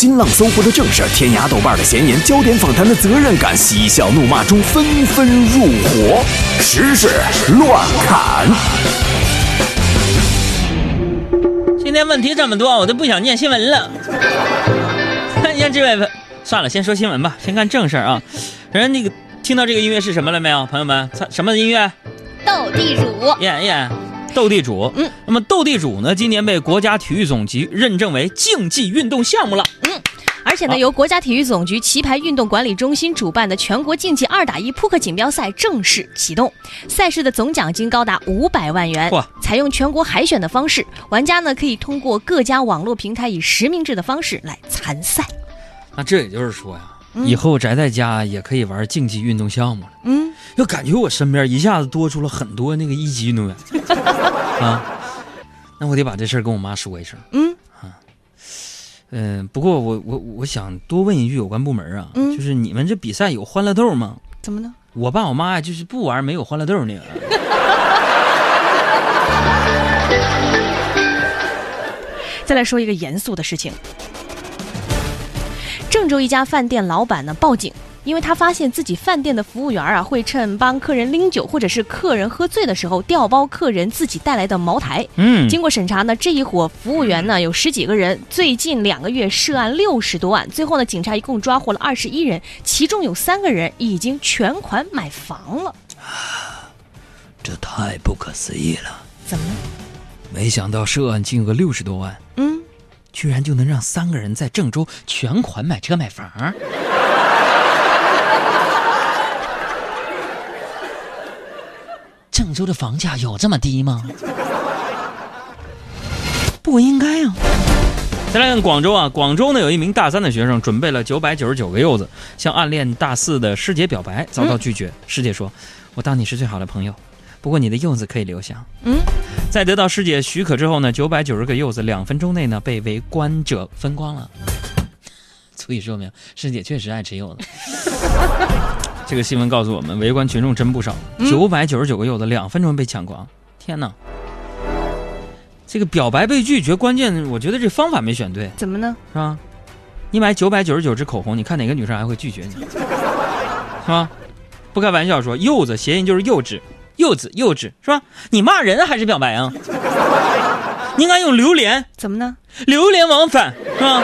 新浪、搜狐的正事，天涯、豆瓣的闲言，焦点访谈的责任感，嬉笑怒骂中纷纷入伙，时事乱砍。今天问题这么多，我都不想念新闻了。看见这位，算了，先说新闻吧，先看正事儿啊。人那个听到这个音乐是什么了没有，朋友们？什么音乐？斗地主。耶耶，斗地主。嗯，那么斗地主呢，今年被国家体育总局认证为竞技运动项目了。嗯。而且呢，由国家体育总局棋牌运动管理中心主办的全国竞技二打一扑克锦标赛正式启动，赛事的总奖金高达五百万元。哇！采用全国海选的方式，玩家呢可以通过各家网络平台以实名制的方式来参赛。那这也就是说呀，以后宅在家也可以玩竞技运动项目了。嗯，就感觉我身边一下子多出了很多那个一级运动员 啊。那我得把这事儿跟我妈说一声。嗯。嗯，不过我我我想多问一句有关部门啊，就是你们这比赛有欢乐豆吗？怎么呢？我爸我妈呀，就是不玩没有欢乐豆那个。再来说一个严肃的事情，郑州一家饭店老板呢报警。因为他发现自己饭店的服务员啊，会趁帮客人拎酒或者是客人喝醉的时候，调包客人自己带来的茅台。嗯，经过审查呢，这一伙服务员呢有十几个人，最近两个月涉案六十多万。最后呢，警察一共抓获了二十一人，其中有三个人已经全款买房了。这太不可思议了！怎么了？没想到涉案金额六十多万，嗯，居然就能让三个人在郑州全款买车买房。郑州的房价有这么低吗？不应该啊！再来看广州啊，广州呢有一名大三的学生准备了九百九十九个柚子，向暗恋大四的师姐表白，遭到拒绝。师姐说：“我当你是最好的朋友，不过你的柚子可以留下。”嗯，在得到师姐许可之后呢，九百九十个柚子两分钟内呢被围观者分光了，足以说明师姐确实爱吃柚子。这个新闻告诉我们，围观群众真不少，九百九十九个柚子，两分钟被抢光，天哪！这个表白被拒绝，关键我觉得这方法没选对，怎么呢？是吧？你买九百九十九支口红，你看哪个女生还会拒绝你？是吧？不开玩笑说，柚子谐音就是幼稚，柚子幼稚是吧？你骂人还是表白啊？你应该用榴莲，怎么呢？榴莲往返是吧？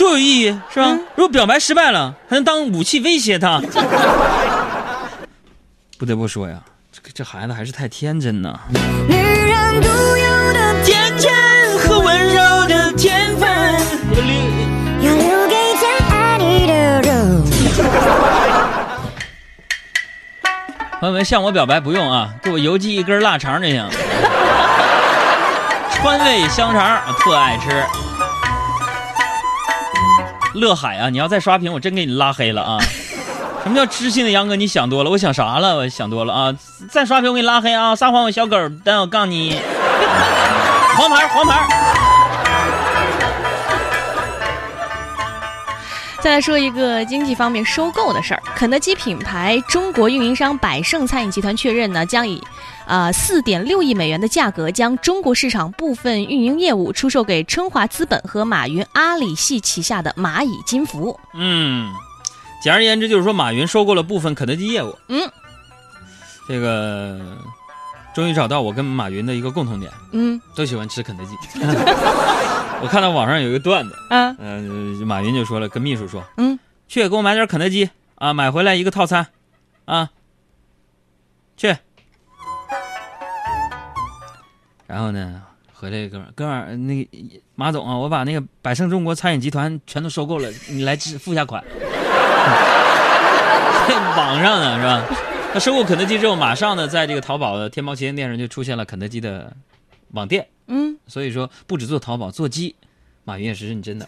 多有意义，是吧？如果表白失败了，还能当武器威胁他。不得不说呀，这这孩子还是太天真呢。女人独有的天真和温柔的天分，要留给最爱你的人。朋友们，向我表白不用啊，给我邮寄一根腊肠就行。川味香肠，特爱吃。乐海啊！你要再刷屏，我真给你拉黑了啊！什么叫知心的杨哥？你想多了，我想啥了？我想多了啊！再刷屏，我给你拉黑啊！撒谎，我小狗，但我告诉你，黄牌，黄牌。再来说一个经济方面收购的事儿，肯德基品牌中国运营商百胜餐饮集团确认呢，将以。啊，四点六亿美元的价格将中国市场部分运营业务出售给春华资本和马云阿里系旗下的蚂蚁金服。嗯，简而言之就是说，马云收购了部分肯德基业务。嗯，这个终于找到我跟马云的一个共同点。嗯，都喜欢吃肯德基。我看到网上有一个段子。嗯，嗯，马云就说了，跟秘书说，嗯，去给我买点肯德基啊，买回来一个套餐，啊，去。然后呢，回来哥们儿，哥们儿，那个马总啊，我把那个百胜中国餐饮集团全都收购了，你来支付下款。网上呢是吧？他收购肯德基之后，马上呢，在这个淘宝的天猫旗舰店上就出现了肯德基的网店。嗯，所以说不止做淘宝，做鸡，马云也是认真的，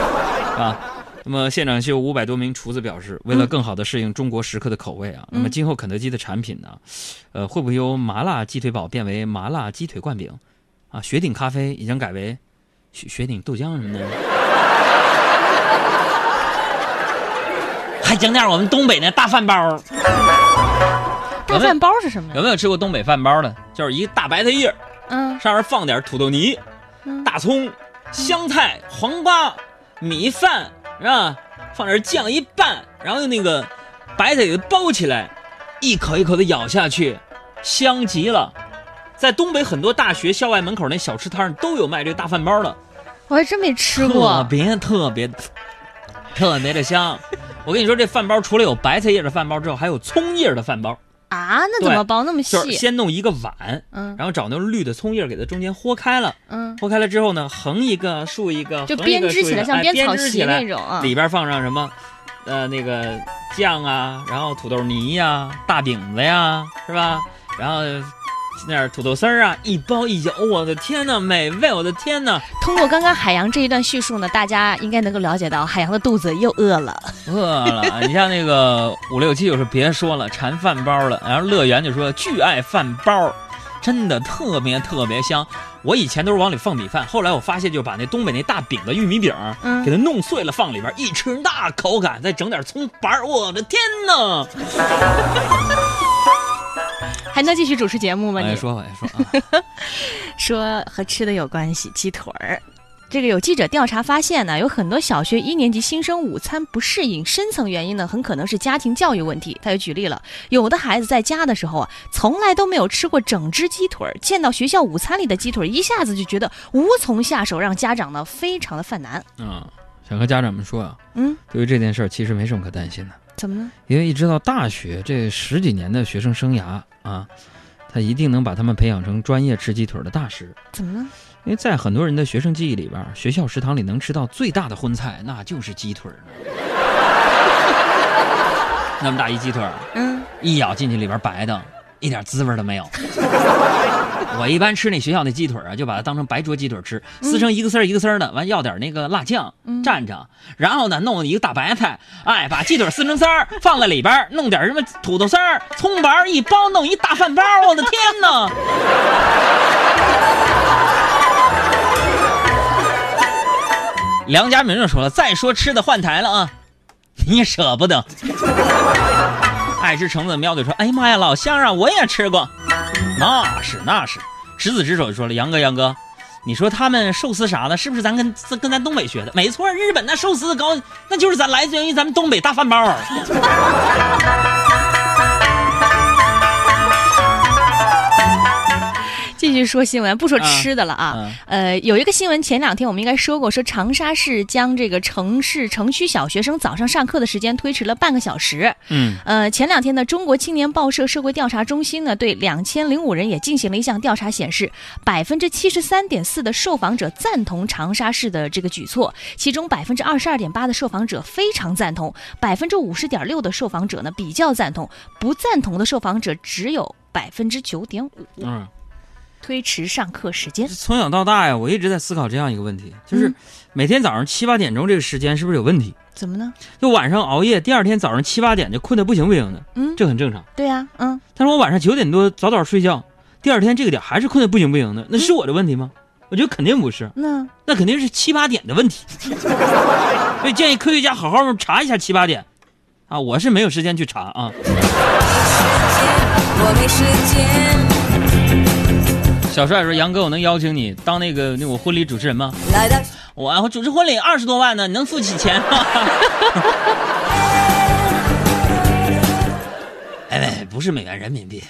啊。那么现场秀五百多名厨子表示，为了更好的适应中国食客的口味啊，那么今后肯德基的产品呢，呃，会不会由麻辣鸡腿堡变为麻辣鸡腿灌饼？啊，雪顶咖啡已经改为雪雪顶豆浆什么的？还整点我们东北那大饭包？大饭包是什么？有没有吃过东北饭包的？就是一个大白菜叶，嗯，上面放点土豆泥、大葱、香菜、黄瓜。米饭是吧？放点酱一拌，然后用那个白菜给它包起来，一口一口的咬下去，香极了。在东北很多大学校外门口那小吃摊都有卖这个大饭包的，我还真没吃过，特别特别特别的香。我跟你说，这饭包除了有白菜叶的饭包之后，还有葱叶的饭包啊？那怎么包那么细？就是先弄一个碗，嗯，然后找那种绿的葱叶给它中间豁开了，嗯，豁开了之后呢，横一个竖一个，就编织起来像编草席那种，里边放上什么，呃，那个酱啊，然后土豆泥呀，大饼子呀，是吧？然后。那点土豆丝儿啊，一包一咬，我的天呐，美味！我的天呐！通过刚刚海洋这一段叙述呢，大家应该能够了解到，海洋的肚子又饿了，饿了。你像那个 五六七就说别说了，馋饭包了。然后乐园就说巨爱饭包，真的特别特别香。我以前都是往里放米饭，后来我发现就把那东北那大饼的玉米饼，嗯，给它弄碎了放里边，一吃那口感，再整点葱白，我的天呐！还能继续主持节目吗？你说，我说啊，说和吃的有关系，鸡腿儿。这个有记者调查发现呢，有很多小学一年级新生午餐不适应，深层原因呢，很可能是家庭教育问题。他就举例了，有的孩子在家的时候啊，从来都没有吃过整只鸡腿儿，见到学校午餐里的鸡腿儿，一下子就觉得无从下手，让家长呢非常的犯难。嗯，想和家长们说啊，嗯，对于这件事儿，其实没什么可担心的。怎么了？因为一直到大学这十几年的学生生涯啊，他一定能把他们培养成专业吃鸡腿的大师。怎么了？因为在很多人的学生记忆里边，学校食堂里能吃到最大的荤菜，那就是鸡腿 那么大一鸡腿嗯，一咬进去里边白的，一点滋味都没有。我一般吃那学校那鸡腿啊，就把它当成白灼鸡腿吃，撕成一个丝儿一个丝儿的，完要点那个辣酱蘸着，然后呢弄一个大白菜，哎，把鸡腿撕成丝儿放在里边，弄点什么土豆丝儿、葱白一包，弄一大饭包，我的天哪！梁家明就说了，再说吃的换台了啊，你舍不得。爱吃橙子的喵就说，哎呀妈呀，老乡啊，我也吃过。那是那是，执子之手就说了，杨哥杨哥，你说他们寿司啥的，是不是咱跟跟咱东北学的？没错，日本那寿司高，那就是咱来自于咱们东北大饭包。继续说新闻，不说吃的了啊。呃，有一个新闻，前两天我们应该说过，说长沙市将这个城市城区小学生早上上课的时间推迟了半个小时。嗯，呃，前两天呢，中国青年报社社会调查中心呢，对两千零五人也进行了一项调查，显示百分之七十三点四的受访者赞同长沙市的这个举措，其中百分之二十二点八的受访者非常赞同，百分之五十点六的受访者呢比较赞同，不赞同的受访者只有百分之九点五。嗯。推迟上课时间。从小到大呀，我一直在思考这样一个问题，就是每天早上七八点钟这个时间是不是有问题？怎么呢？就晚上熬夜，第二天早上七八点就困得不行不行的。嗯，这很正常。对呀，嗯。但是我晚上九点多早早睡觉，第二天这个点还是困得不行不行的，那是我的问题吗？我觉得肯定不是。那那肯定是七八点的问题。所以建议科学家好好查一下七八点。啊，我是没有时间去查啊。我没时间。小帅说：“杨哥，我能邀请你当那个那我婚礼主持人吗？来的我我主持婚礼二十多万呢，你能付起钱吗？” 哎，不是美元，人民币。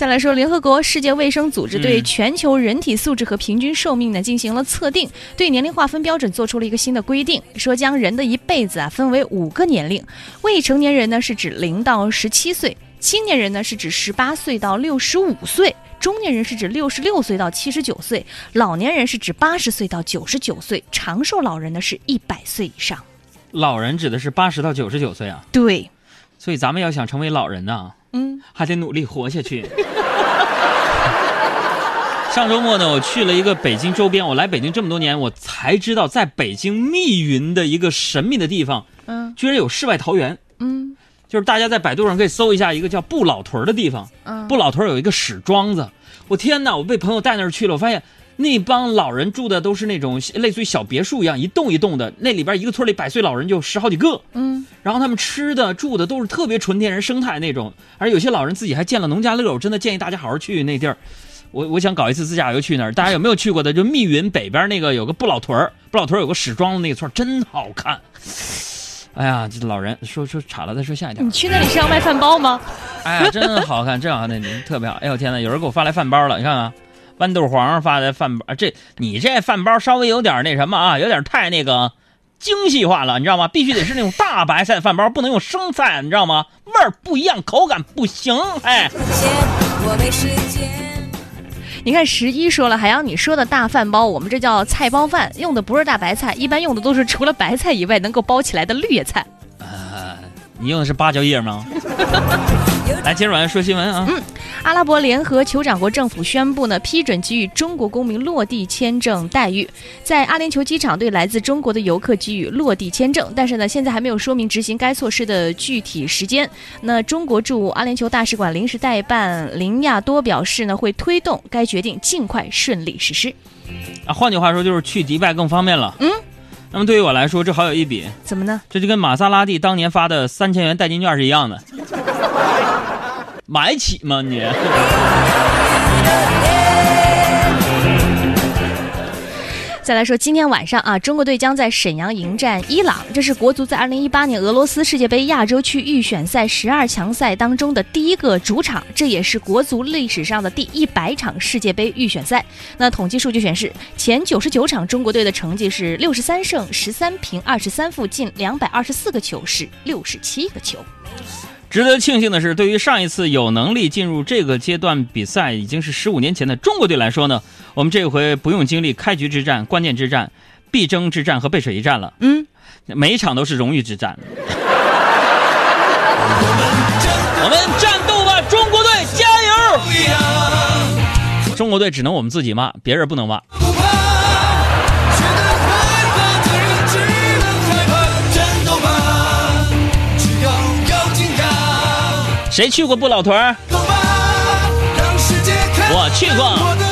再来说，联合国世界卫生组织对全球人体素质和平均寿命呢进行了测定，对年龄划分标准做出了一个新的规定，说将人的一辈子啊分为五个年龄，未成年人呢是指零到十七岁，青年人呢是指十八岁到六十五岁，中年人是指六十六岁到七十九岁，老年人是指八十岁到九十九岁，长寿老人呢是一百岁以上。老人指的是八十到九十九岁啊？对，所以咱们要想成为老人呢。嗯，还得努力活下去。上周末呢，我去了一个北京周边。我来北京这么多年，我才知道，在北京密云的一个神秘的地方，嗯，居然有世外桃源。嗯，就是大家在百度上可以搜一下一个叫不老屯的地方。嗯，不老屯有一个史庄子。我天哪！我被朋友带那儿去了，我发现。那帮老人住的都是那种类似于小别墅一样，一栋一栋的。那里边一个村里百岁老人就十好几个。嗯，然后他们吃的住的都是特别纯天然生态那种，而有些老人自己还建了农家乐。我真的建议大家好好去那地儿。我我想搞一次自驾游去那儿，大家有没有去过的？就密云北边那个有个不老屯儿，不老屯儿有个史庄的那个村真好看。哎呀，这老人说说岔了，再说下一条。你去那里是要卖饭包吗？哎呀，真好看，真好看，那特别好。哎呦天哪，有人给我发来饭包了，你看看，豌豆黄发的饭包，这你这饭包稍微有点那什么啊，有点太那个精细化了，你知道吗？必须得是那种大白菜饭包，不能用生菜，你知道吗？味儿不一样，口感不行，哎。你看十一说了，海洋你说的大饭包，我们这叫菜包饭，用的不是大白菜，一般用的都是除了白菜以外能够包起来的绿叶菜。呃，你用的是芭蕉叶吗？来，接着往下说新闻啊。嗯，阿拉伯联合酋长国政府宣布呢，批准给予中国公民落地签证待遇，在阿联酋机场对来自中国的游客给予落地签证，但是呢，现在还没有说明执行该措施的具体时间。那中国驻阿联酋大使馆临时代办林亚多表示呢，会推动该决定尽快顺利实施。啊，换句话说就是去迪拜更方便了。嗯，那么对于我来说，这好有一笔。怎么呢？这就跟玛莎拉蒂当年发的三千元代金券是一样的。买起吗你？再来说，今天晚上啊，中国队将在沈阳迎战伊朗，这是国足在2018年俄罗斯世界杯亚洲区预选赛十二强赛当中的第一个主场，这也是国足历史上的第一百场世界杯预选赛。那统计数据显示，前九十九场中国队的成绩是六十三胜十三平二十三负，进两百二十四个球，是六十七个球。值得庆幸的是，对于上一次有能力进入这个阶段比赛已经是十五年前的中国队来说呢，我们这回不用经历开局之战、关键之战、必争之战和背水一战了。嗯，每一场都是荣誉之战。我们战斗吧，中国队，加油！中国队只能我们自己骂，别人不能骂。谁去过不老屯？我去过。